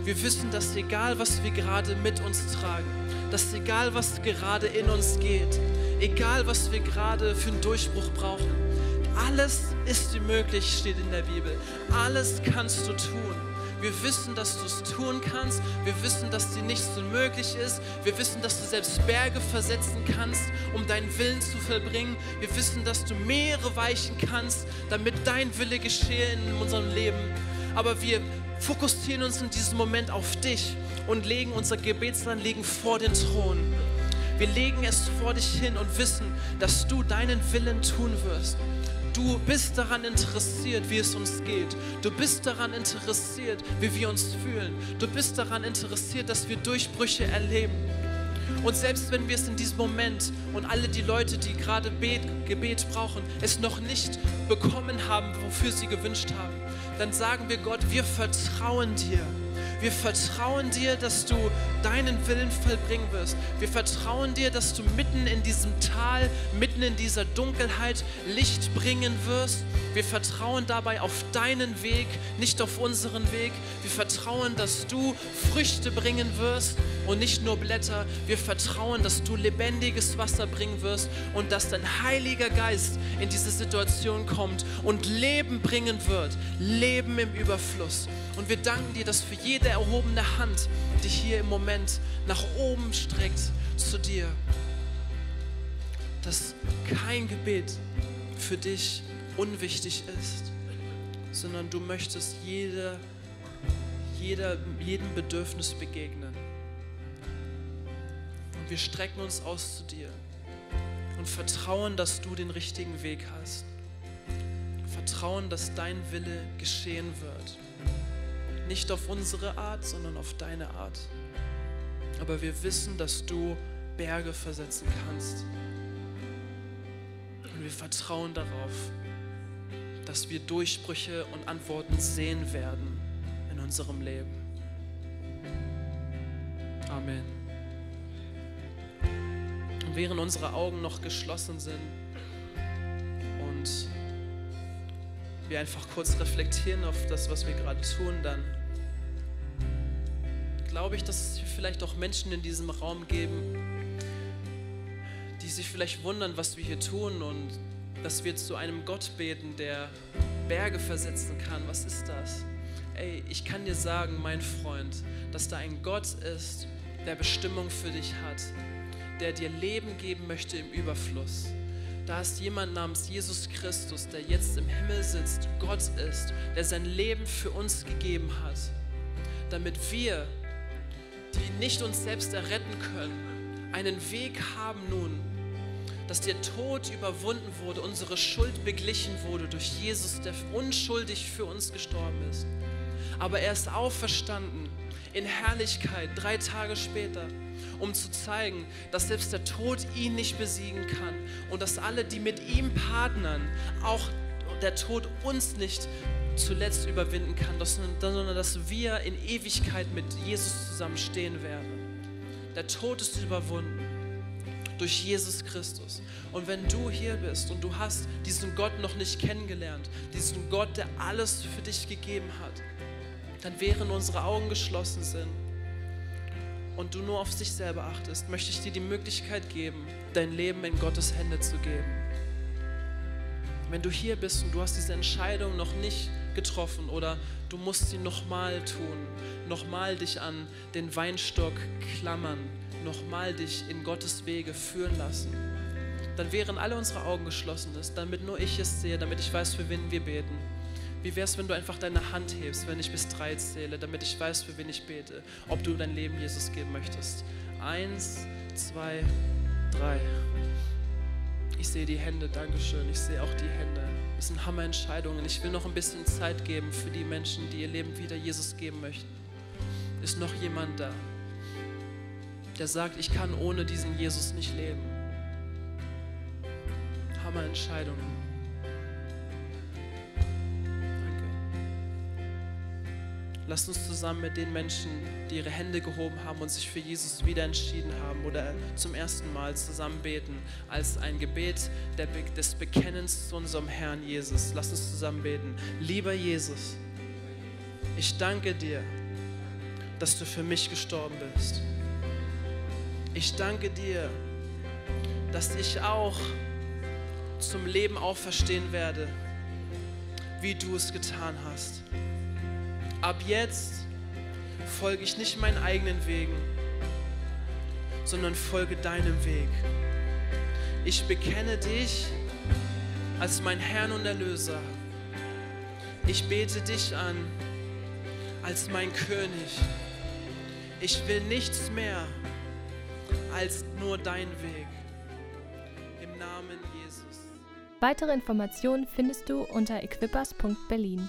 Wir wissen, dass egal, was wir gerade mit uns tragen, dass egal, was gerade in uns geht, egal, was wir gerade für einen Durchbruch brauchen, alles ist dir möglich, steht in der Bibel. Alles kannst du tun. Wir wissen, dass du es tun kannst. Wir wissen, dass dir nichts unmöglich ist. Wir wissen, dass du selbst Berge versetzen kannst, um deinen Willen zu vollbringen. Wir wissen, dass du Meere weichen kannst, damit dein Wille geschehe in unserem Leben. Aber wir fokussieren uns in diesem Moment auf dich und legen unser Gebetsanliegen vor den Thron. Wir legen es vor dich hin und wissen, dass du deinen Willen tun wirst. Du bist daran interessiert, wie es uns geht. Du bist daran interessiert, wie wir uns fühlen. Du bist daran interessiert, dass wir Durchbrüche erleben. Und selbst wenn wir es in diesem Moment und alle die Leute, die gerade Gebet brauchen, es noch nicht bekommen haben, wofür sie gewünscht haben, dann sagen wir Gott, wir vertrauen dir. Wir vertrauen dir, dass du deinen Willen vollbringen wirst. Wir vertrauen dir, dass du mitten in diesem Tal, mitten in dieser Dunkelheit Licht bringen wirst. Wir vertrauen dabei auf deinen Weg, nicht auf unseren Weg. Wir vertrauen, dass du Früchte bringen wirst und nicht nur Blätter. Wir vertrauen, dass du lebendiges Wasser bringen wirst und dass dein Heiliger Geist in diese Situation kommt und Leben bringen wird. Leben im Überfluss. Und wir danken dir, dass für jede erhobene Hand, die hier im Moment nach oben streckt zu dir, dass kein Gebet für dich unwichtig ist, sondern du möchtest jeder, jeder, jedem Bedürfnis begegnen. Und wir strecken uns aus zu dir und vertrauen, dass du den richtigen Weg hast. Vertrauen, dass dein Wille geschehen wird. Nicht auf unsere Art, sondern auf deine Art. Aber wir wissen, dass du Berge versetzen kannst. Und wir vertrauen darauf, dass wir Durchbrüche und Antworten sehen werden in unserem Leben. Amen. Und während unsere Augen noch geschlossen sind und wir einfach kurz reflektieren auf das, was wir gerade tun, dann glaube ich, dass es vielleicht auch Menschen in diesem Raum geben, die sich vielleicht wundern, was wir hier tun und dass wir zu einem Gott beten, der Berge versetzen kann. Was ist das? Ey, ich kann dir sagen, mein Freund, dass da ein Gott ist, der Bestimmung für dich hat, der dir Leben geben möchte im Überfluss. Da ist jemand namens Jesus Christus, der jetzt im Himmel sitzt, Gott ist, der sein Leben für uns gegeben hat, damit wir die nicht uns selbst erretten können, einen Weg haben nun, dass der Tod überwunden wurde, unsere Schuld beglichen wurde durch Jesus, der unschuldig für uns gestorben ist. Aber er ist auferstanden in Herrlichkeit drei Tage später, um zu zeigen, dass selbst der Tod ihn nicht besiegen kann und dass alle, die mit ihm partnern, auch der Tod uns nicht zuletzt überwinden kann, sondern dass wir in Ewigkeit mit Jesus zusammen stehen werden. Der Tod ist überwunden durch Jesus Christus. Und wenn du hier bist und du hast diesen Gott noch nicht kennengelernt, diesen Gott, der alles für dich gegeben hat, dann während unsere Augen geschlossen sind und du nur auf sich selber achtest, möchte ich dir die Möglichkeit geben, dein Leben in Gottes Hände zu geben. Wenn du hier bist und du hast diese Entscheidung noch nicht getroffen oder du musst sie nochmal tun, nochmal dich an den Weinstock klammern, nochmal dich in Gottes Wege führen lassen, dann wären alle unsere Augen geschlossen damit nur ich es sehe, damit ich weiß, für wen wir beten. Wie wäre es, wenn du einfach deine Hand hebst, wenn ich bis drei zähle, damit ich weiß, für wen ich bete, ob du dein Leben Jesus geben möchtest? Eins, zwei, drei. Ich sehe die Hände, Dankeschön. Ich sehe auch die Hände. Das sind Hammerentscheidungen. Ich will noch ein bisschen Zeit geben für die Menschen, die ihr Leben wieder Jesus geben möchten. Ist noch jemand da, der sagt, ich kann ohne diesen Jesus nicht leben? Hammerentscheidungen. Lasst uns zusammen mit den Menschen, die ihre Hände gehoben haben und sich für Jesus wieder entschieden haben oder zum ersten Mal zusammen beten, als ein Gebet des Bekennens zu unserem Herrn Jesus. Lasst uns zusammen beten. Lieber Jesus, ich danke dir, dass du für mich gestorben bist. Ich danke dir, dass ich auch zum Leben auferstehen werde, wie du es getan hast. Ab jetzt folge ich nicht meinen eigenen Wegen, sondern folge deinem Weg. Ich bekenne dich als mein Herrn und Erlöser. Ich bete dich an als mein König. Ich will nichts mehr als nur dein Weg. Im Namen Jesus. Weitere Informationen findest du unter equippers.berlin.